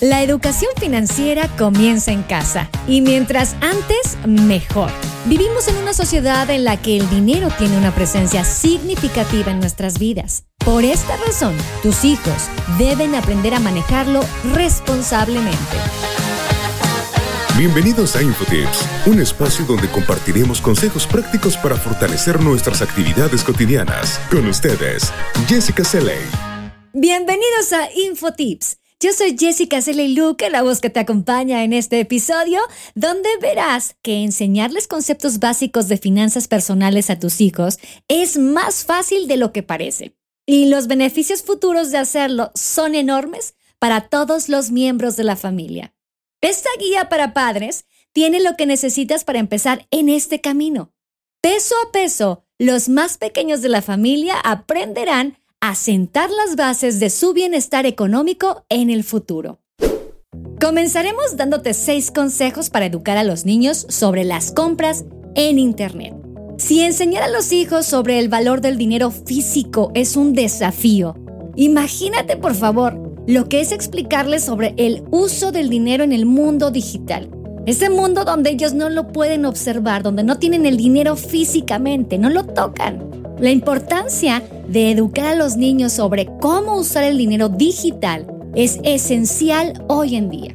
La educación financiera comienza en casa y mientras antes, mejor. Vivimos en una sociedad en la que el dinero tiene una presencia significativa en nuestras vidas. Por esta razón, tus hijos deben aprender a manejarlo responsablemente. Bienvenidos a InfoTips, un espacio donde compartiremos consejos prácticos para fortalecer nuestras actividades cotidianas. Con ustedes, Jessica Seley. Bienvenidos a InfoTips yo soy Jessica Celey Luke, la voz que te acompaña en este episodio, donde verás que enseñarles conceptos básicos de finanzas personales a tus hijos es más fácil de lo que parece. Y los beneficios futuros de hacerlo son enormes para todos los miembros de la familia. Esta guía para padres tiene lo que necesitas para empezar en este camino. Peso a peso, los más pequeños de la familia aprenderán asentar las bases de su bienestar económico en el futuro. Comenzaremos dándote seis consejos para educar a los niños sobre las compras en Internet. Si enseñar a los hijos sobre el valor del dinero físico es un desafío, imagínate por favor lo que es explicarles sobre el uso del dinero en el mundo digital. Ese mundo donde ellos no lo pueden observar, donde no tienen el dinero físicamente, no lo tocan. La importancia de educar a los niños sobre cómo usar el dinero digital es esencial hoy en día.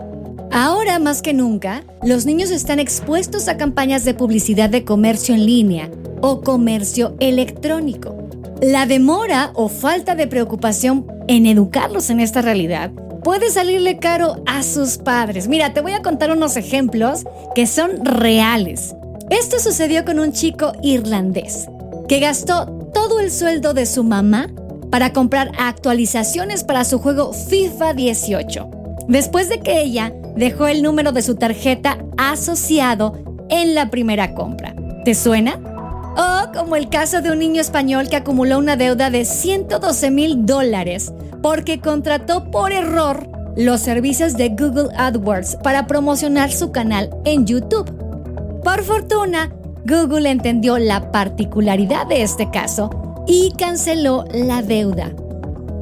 Ahora más que nunca, los niños están expuestos a campañas de publicidad de comercio en línea o comercio electrónico. La demora o falta de preocupación en educarlos en esta realidad puede salirle caro a sus padres. Mira, te voy a contar unos ejemplos que son reales. Esto sucedió con un chico irlandés que gastó todo el sueldo de su mamá para comprar actualizaciones para su juego FIFA 18, después de que ella dejó el número de su tarjeta asociado en la primera compra. ¿Te suena? O como el caso de un niño español que acumuló una deuda de 112 mil dólares porque contrató por error los servicios de Google AdWords para promocionar su canal en YouTube. Por fortuna, Google entendió la particularidad de este caso y canceló la deuda.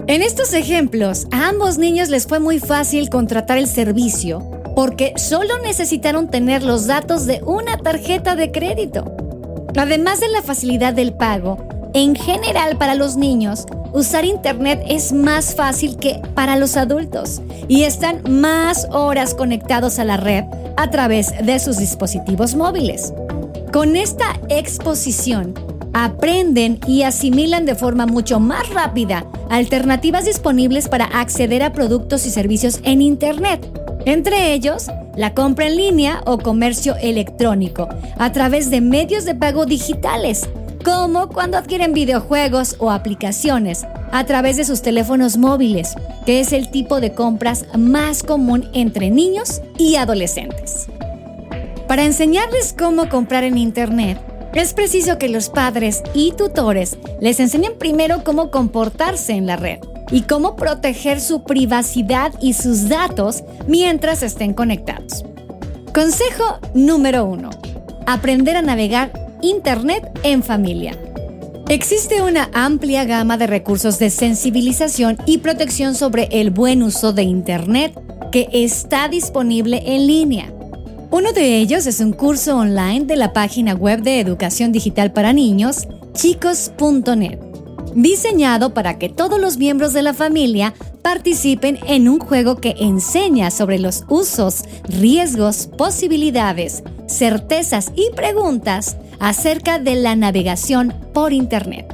En estos ejemplos, a ambos niños les fue muy fácil contratar el servicio porque solo necesitaron tener los datos de una tarjeta de crédito. Además de la facilidad del pago, en general para los niños, usar Internet es más fácil que para los adultos y están más horas conectados a la red a través de sus dispositivos móviles. Con esta exposición, aprenden y asimilan de forma mucho más rápida alternativas disponibles para acceder a productos y servicios en Internet, entre ellos la compra en línea o comercio electrónico, a través de medios de pago digitales, como cuando adquieren videojuegos o aplicaciones a través de sus teléfonos móviles, que es el tipo de compras más común entre niños y adolescentes. Para enseñarles cómo comprar en Internet, es preciso que los padres y tutores les enseñen primero cómo comportarse en la red y cómo proteger su privacidad y sus datos mientras estén conectados. Consejo número 1. Aprender a navegar Internet en familia. Existe una amplia gama de recursos de sensibilización y protección sobre el buen uso de Internet que está disponible en línea. Uno de ellos es un curso online de la página web de educación digital para niños, chicos.net, diseñado para que todos los miembros de la familia participen en un juego que enseña sobre los usos, riesgos, posibilidades, certezas y preguntas acerca de la navegación por Internet.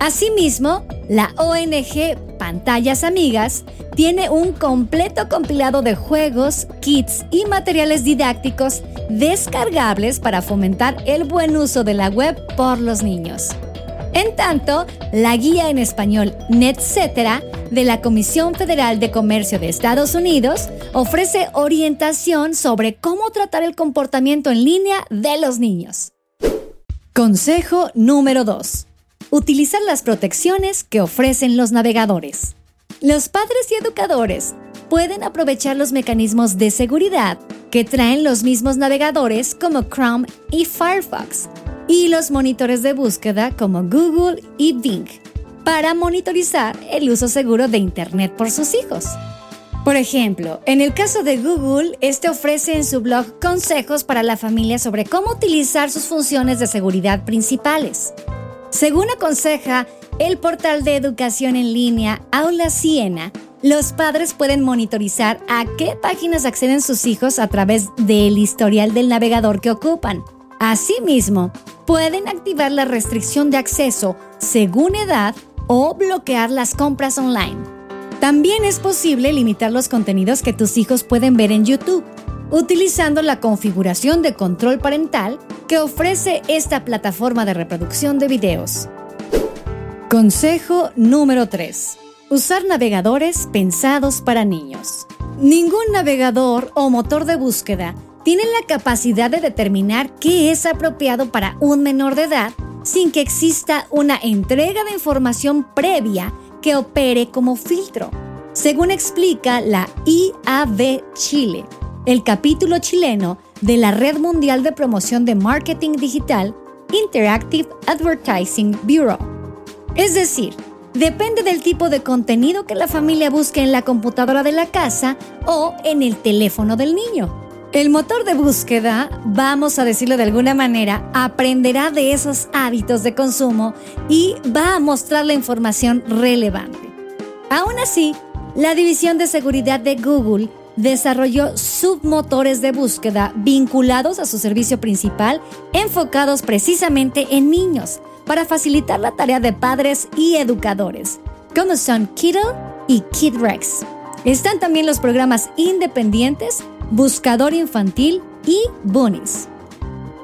Asimismo, la ONG Pantallas Amigas tiene un completo compilado de juegos, kits y materiales didácticos descargables para fomentar el buen uso de la web por los niños. En tanto, la guía en español NetCetera de la Comisión Federal de Comercio de Estados Unidos ofrece orientación sobre cómo tratar el comportamiento en línea de los niños. Consejo número 2. Utilizar las protecciones que ofrecen los navegadores. Los padres y educadores pueden aprovechar los mecanismos de seguridad que traen los mismos navegadores como Chrome y Firefox y los monitores de búsqueda como Google y Bing para monitorizar el uso seguro de Internet por sus hijos. Por ejemplo, en el caso de Google, este ofrece en su blog consejos para la familia sobre cómo utilizar sus funciones de seguridad principales. Según aconseja el portal de educación en línea Aula Siena, los padres pueden monitorizar a qué páginas acceden sus hijos a través del historial del navegador que ocupan. Asimismo, pueden activar la restricción de acceso según edad o bloquear las compras online. También es posible limitar los contenidos que tus hijos pueden ver en YouTube, utilizando la configuración de control parental que ofrece esta plataforma de reproducción de videos. Consejo número 3. Usar navegadores pensados para niños. Ningún navegador o motor de búsqueda tiene la capacidad de determinar qué es apropiado para un menor de edad sin que exista una entrega de información previa que opere como filtro, según explica la IAB Chile, el capítulo chileno de la Red Mundial de Promoción de Marketing Digital Interactive Advertising Bureau. Es decir, depende del tipo de contenido que la familia busque en la computadora de la casa o en el teléfono del niño. El motor de búsqueda, vamos a decirlo de alguna manera, aprenderá de esos hábitos de consumo y va a mostrar la información relevante. Aún así, la División de Seguridad de Google desarrolló submotores de búsqueda vinculados a su servicio principal enfocados precisamente en niños para facilitar la tarea de padres y educadores, como son Kiddle y KidRex. Están también los programas independientes Buscador Infantil y Bunnies.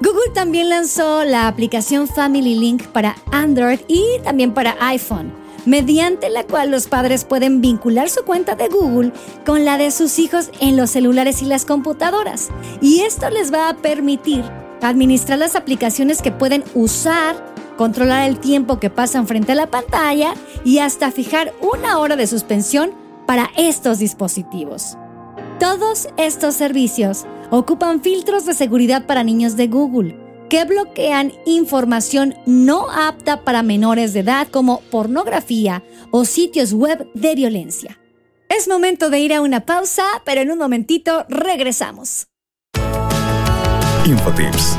Google también lanzó la aplicación Family Link para Android y también para iPhone, mediante la cual los padres pueden vincular su cuenta de Google con la de sus hijos en los celulares y las computadoras. Y esto les va a permitir administrar las aplicaciones que pueden usar, controlar el tiempo que pasan frente a la pantalla y hasta fijar una hora de suspensión para estos dispositivos. Todos estos servicios ocupan filtros de seguridad para niños de Google que bloquean información no apta para menores de edad como pornografía o sitios web de violencia. Es momento de ir a una pausa, pero en un momentito regresamos. Infotips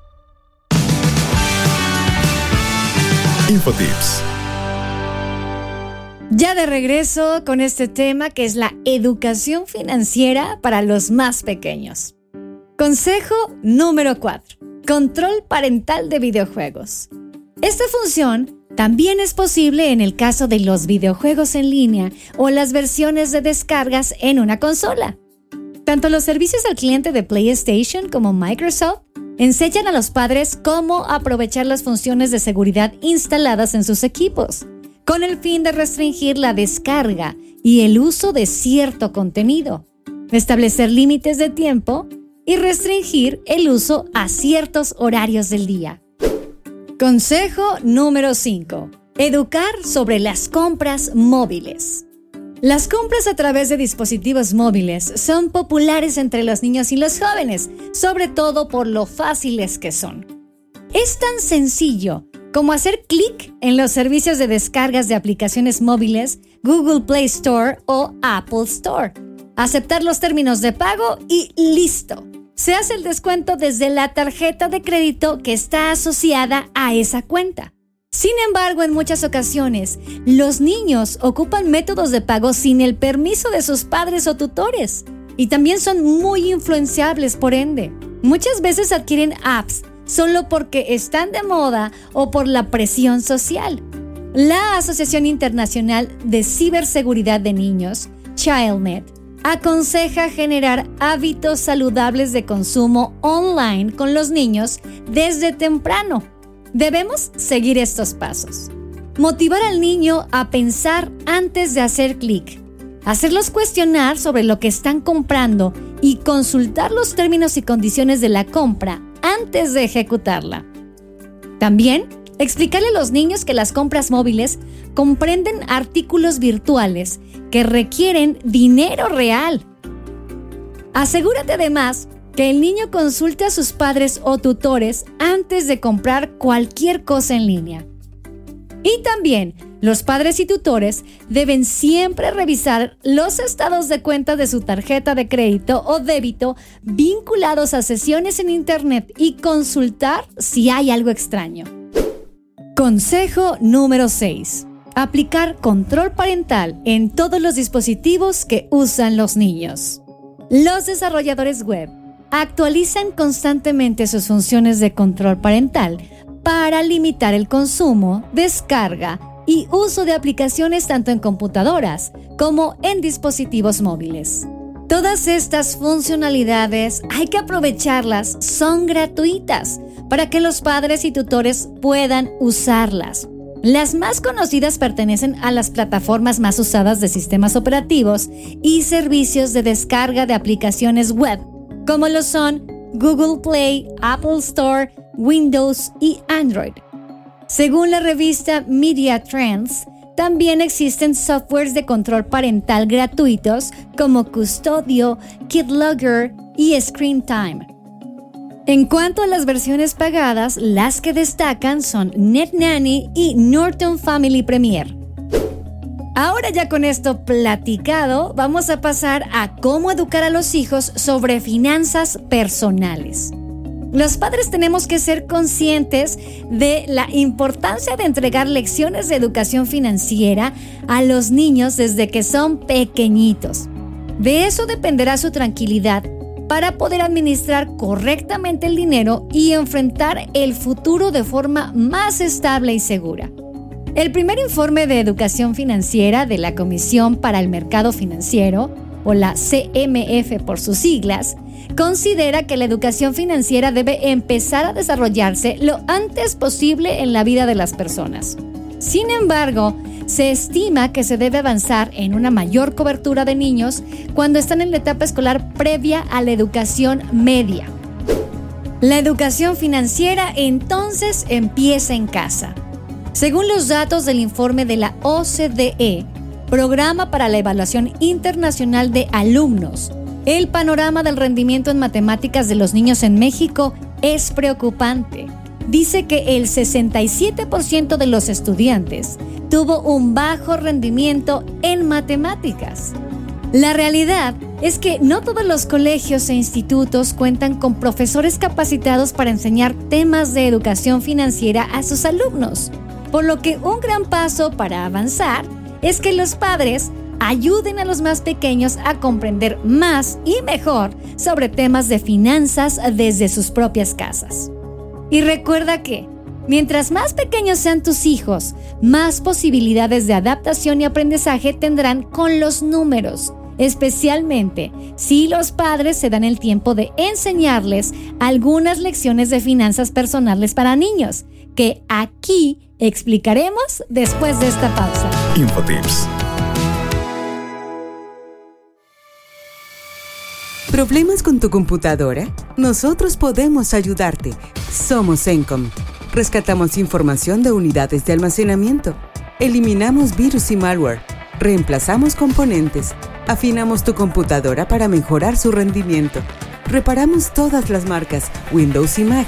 Infotips. Ya de regreso con este tema que es la educación financiera para los más pequeños. Consejo número 4. Control parental de videojuegos. Esta función También es posible en el caso de los videojuegos en línea o las versiones de descargas en una consola. Tanto los servicios al cliente de PlayStation como Microsoft enseñan a los padres cómo aprovechar las funciones de seguridad instaladas en sus equipos, con el fin de restringir la descarga y el uso de cierto contenido, establecer límites de tiempo y restringir el uso a ciertos horarios del día. Consejo número 5. Educar sobre las compras móviles. Las compras a través de dispositivos móviles son populares entre los niños y los jóvenes, sobre todo por lo fáciles que son. Es tan sencillo como hacer clic en los servicios de descargas de aplicaciones móviles Google Play Store o Apple Store, aceptar los términos de pago y listo se hace el descuento desde la tarjeta de crédito que está asociada a esa cuenta. Sin embargo, en muchas ocasiones, los niños ocupan métodos de pago sin el permiso de sus padres o tutores y también son muy influenciables por ende. Muchas veces adquieren apps solo porque están de moda o por la presión social. La Asociación Internacional de Ciberseguridad de Niños, ChildNet, aconseja generar hábitos saludables de consumo online con los niños desde temprano. Debemos seguir estos pasos. Motivar al niño a pensar antes de hacer clic. Hacerlos cuestionar sobre lo que están comprando y consultar los términos y condiciones de la compra antes de ejecutarla. También explicarle a los niños que las compras móviles comprenden artículos virtuales que requieren dinero real. Asegúrate además que el niño consulte a sus padres o tutores antes de comprar cualquier cosa en línea. Y también los padres y tutores deben siempre revisar los estados de cuenta de su tarjeta de crédito o débito vinculados a sesiones en Internet y consultar si hay algo extraño. Consejo número 6. Aplicar control parental en todos los dispositivos que usan los niños. Los desarrolladores web actualizan constantemente sus funciones de control parental para limitar el consumo, descarga y uso de aplicaciones tanto en computadoras como en dispositivos móviles. Todas estas funcionalidades hay que aprovecharlas, son gratuitas para que los padres y tutores puedan usarlas. Las más conocidas pertenecen a las plataformas más usadas de sistemas operativos y servicios de descarga de aplicaciones web, como lo son Google Play, Apple Store, Windows y Android. Según la revista Media Trends, también existen softwares de control parental gratuitos como Custodio, KidLogger y Screen Time. En cuanto a las versiones pagadas, las que destacan son NetNanny y Norton Family Premier. Ahora ya con esto platicado, vamos a pasar a cómo educar a los hijos sobre finanzas personales. Los padres tenemos que ser conscientes de la importancia de entregar lecciones de educación financiera a los niños desde que son pequeñitos. De eso dependerá su tranquilidad para poder administrar correctamente el dinero y enfrentar el futuro de forma más estable y segura. El primer informe de educación financiera de la Comisión para el Mercado Financiero, o la CMF por sus siglas, considera que la educación financiera debe empezar a desarrollarse lo antes posible en la vida de las personas. Sin embargo, se estima que se debe avanzar en una mayor cobertura de niños cuando están en la etapa escolar previa a la educación media. La educación financiera entonces empieza en casa. Según los datos del informe de la OCDE, Programa para la Evaluación Internacional de Alumnos, el panorama del rendimiento en matemáticas de los niños en México es preocupante dice que el 67% de los estudiantes tuvo un bajo rendimiento en matemáticas. La realidad es que no todos los colegios e institutos cuentan con profesores capacitados para enseñar temas de educación financiera a sus alumnos, por lo que un gran paso para avanzar es que los padres ayuden a los más pequeños a comprender más y mejor sobre temas de finanzas desde sus propias casas. Y recuerda que Mientras más pequeños sean tus hijos, más posibilidades de adaptación y aprendizaje tendrán con los números, especialmente si los padres se dan el tiempo de enseñarles algunas lecciones de finanzas personales para niños, que aquí explicaremos después de esta pausa. Infotips. ¿Problemas con tu computadora? Nosotros podemos ayudarte. Somos Encom. Rescatamos información de unidades de almacenamiento. Eliminamos virus y malware. Reemplazamos componentes. Afinamos tu computadora para mejorar su rendimiento. Reparamos todas las marcas, Windows y Mac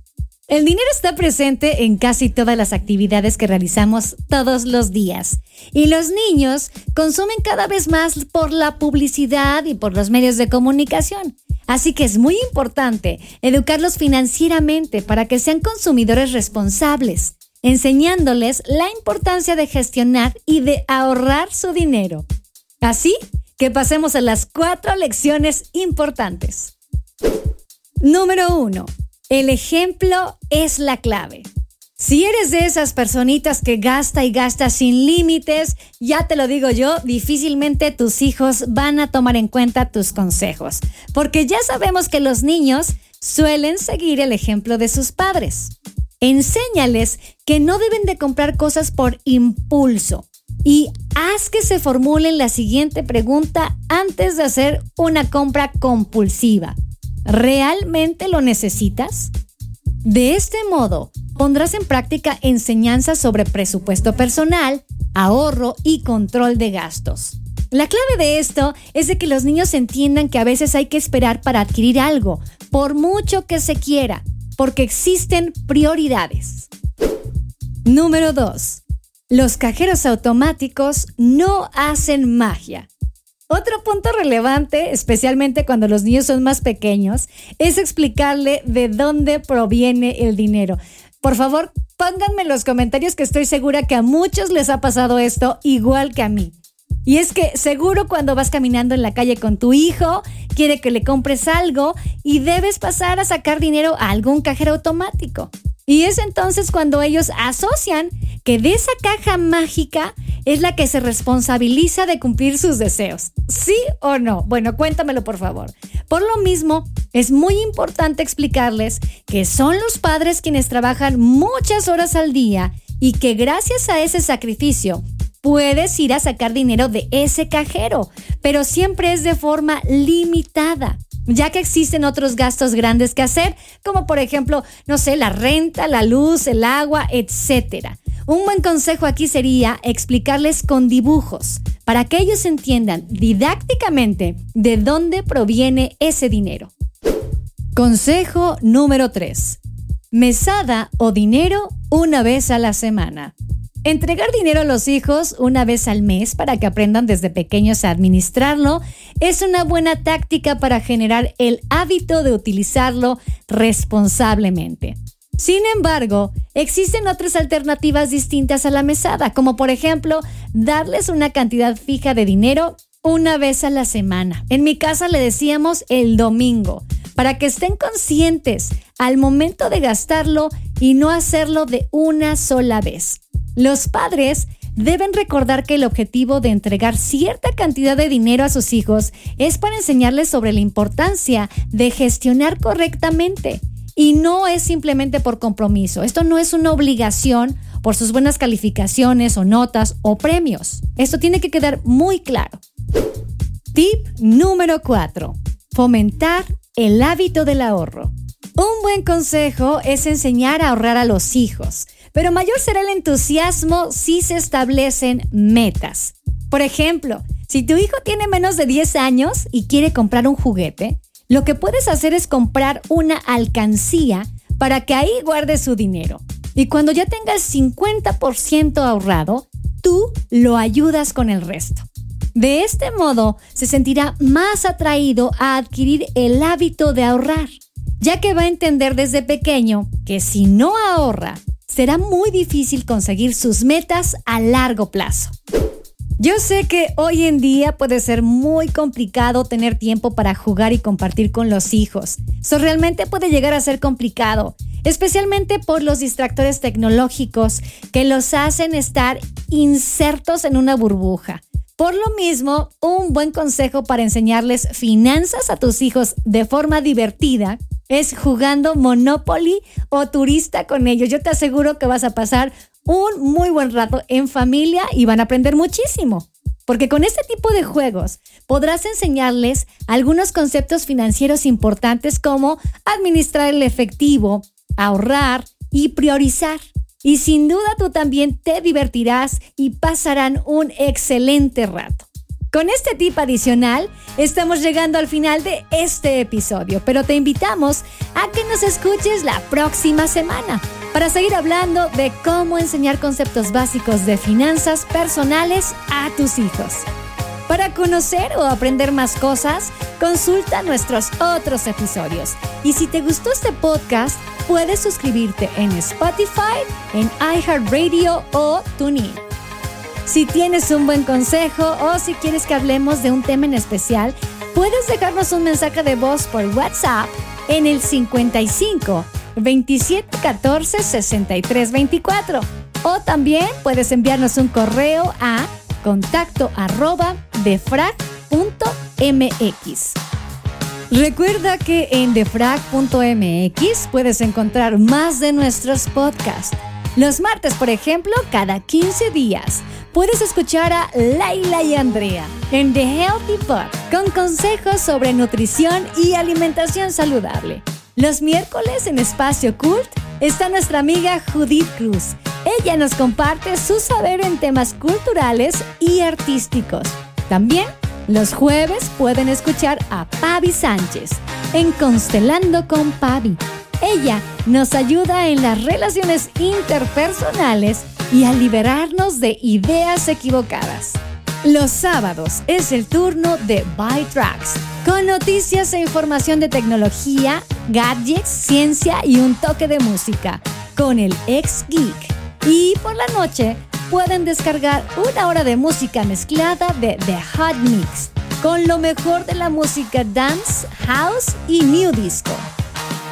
El dinero está presente en casi todas las actividades que realizamos todos los días. Y los niños consumen cada vez más por la publicidad y por los medios de comunicación. Así que es muy importante educarlos financieramente para que sean consumidores responsables, enseñándoles la importancia de gestionar y de ahorrar su dinero. Así que pasemos a las cuatro lecciones importantes. Número 1 el ejemplo es la clave. Si eres de esas personitas que gasta y gasta sin límites, ya te lo digo yo, difícilmente tus hijos van a tomar en cuenta tus consejos, porque ya sabemos que los niños suelen seguir el ejemplo de sus padres. Enséñales que no deben de comprar cosas por impulso y haz que se formulen la siguiente pregunta antes de hacer una compra compulsiva. ¿Realmente lo necesitas? De este modo, pondrás en práctica enseñanzas sobre presupuesto personal, ahorro y control de gastos. La clave de esto es de que los niños entiendan que a veces hay que esperar para adquirir algo, por mucho que se quiera, porque existen prioridades. Número 2. Los cajeros automáticos no hacen magia. Otro punto relevante, especialmente cuando los niños son más pequeños, es explicarle de dónde proviene el dinero. Por favor, pónganme en los comentarios que estoy segura que a muchos les ha pasado esto igual que a mí. Y es que seguro cuando vas caminando en la calle con tu hijo, quiere que le compres algo y debes pasar a sacar dinero a algún cajero automático. Y es entonces cuando ellos asocian que de esa caja mágica es la que se responsabiliza de cumplir sus deseos. ¿Sí o no? Bueno, cuéntamelo por favor. Por lo mismo, es muy importante explicarles que son los padres quienes trabajan muchas horas al día y que gracias a ese sacrificio puedes ir a sacar dinero de ese cajero, pero siempre es de forma limitada ya que existen otros gastos grandes que hacer, como por ejemplo, no sé, la renta, la luz, el agua, etc. Un buen consejo aquí sería explicarles con dibujos, para que ellos entiendan didácticamente de dónde proviene ese dinero. Consejo número 3. Mesada o dinero una vez a la semana. Entregar dinero a los hijos una vez al mes para que aprendan desde pequeños a administrarlo es una buena táctica para generar el hábito de utilizarlo responsablemente. Sin embargo, existen otras alternativas distintas a la mesada, como por ejemplo darles una cantidad fija de dinero una vez a la semana. En mi casa le decíamos el domingo, para que estén conscientes al momento de gastarlo y no hacerlo de una sola vez. Los padres deben recordar que el objetivo de entregar cierta cantidad de dinero a sus hijos es para enseñarles sobre la importancia de gestionar correctamente y no es simplemente por compromiso. Esto no es una obligación por sus buenas calificaciones o notas o premios. Esto tiene que quedar muy claro. Tip número 4. Fomentar el hábito del ahorro. Un buen consejo es enseñar a ahorrar a los hijos pero mayor será el entusiasmo si se establecen metas. Por ejemplo, si tu hijo tiene menos de 10 años y quiere comprar un juguete, lo que puedes hacer es comprar una alcancía para que ahí guarde su dinero. Y cuando ya tenga el 50% ahorrado, tú lo ayudas con el resto. De este modo, se sentirá más atraído a adquirir el hábito de ahorrar, ya que va a entender desde pequeño que si no ahorra, será muy difícil conseguir sus metas a largo plazo. Yo sé que hoy en día puede ser muy complicado tener tiempo para jugar y compartir con los hijos. Eso realmente puede llegar a ser complicado, especialmente por los distractores tecnológicos que los hacen estar insertos en una burbuja. Por lo mismo, un buen consejo para enseñarles finanzas a tus hijos de forma divertida es jugando Monopoly o turista con ellos. Yo te aseguro que vas a pasar un muy buen rato en familia y van a aprender muchísimo. Porque con este tipo de juegos podrás enseñarles algunos conceptos financieros importantes como administrar el efectivo, ahorrar y priorizar. Y sin duda tú también te divertirás y pasarán un excelente rato. Con este tip adicional, estamos llegando al final de este episodio, pero te invitamos a que nos escuches la próxima semana para seguir hablando de cómo enseñar conceptos básicos de finanzas personales a tus hijos. Para conocer o aprender más cosas, consulta nuestros otros episodios. Y si te gustó este podcast, puedes suscribirte en Spotify, en iHeartRadio o TuneIn. Si tienes un buen consejo o si quieres que hablemos de un tema en especial, puedes dejarnos un mensaje de voz por WhatsApp en el 55 27 14 63 24. O también puedes enviarnos un correo a contacto arroba defrag.mx. Recuerda que en defrag.mx puedes encontrar más de nuestros podcasts. Los martes, por ejemplo, cada 15 días puedes escuchar a Laila y Andrea en The Healthy Pot con consejos sobre nutrición y alimentación saludable. Los miércoles en Espacio Cult está nuestra amiga Judith Cruz. Ella nos comparte su saber en temas culturales y artísticos. También los jueves pueden escuchar a Pavi Sánchez en Constelando con Pavi. Ella nos ayuda en las relaciones interpersonales y a liberarnos de ideas equivocadas. Los sábados es el turno de Buy Tracks, con noticias e información de tecnología, gadgets, ciencia y un toque de música, con el ex geek. Y por la noche pueden descargar una hora de música mezclada de The Hot Mix, con lo mejor de la música dance, house y new disco.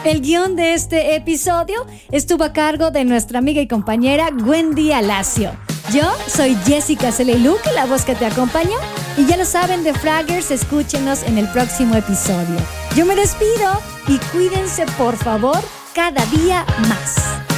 El guion de este episodio estuvo a cargo de nuestra amiga y compañera Wendy Alacio. Yo soy Jessica que la voz que te acompaña. Y ya lo saben de Fraggers, escúchenos en el próximo episodio. Yo me despido y cuídense por favor cada día más.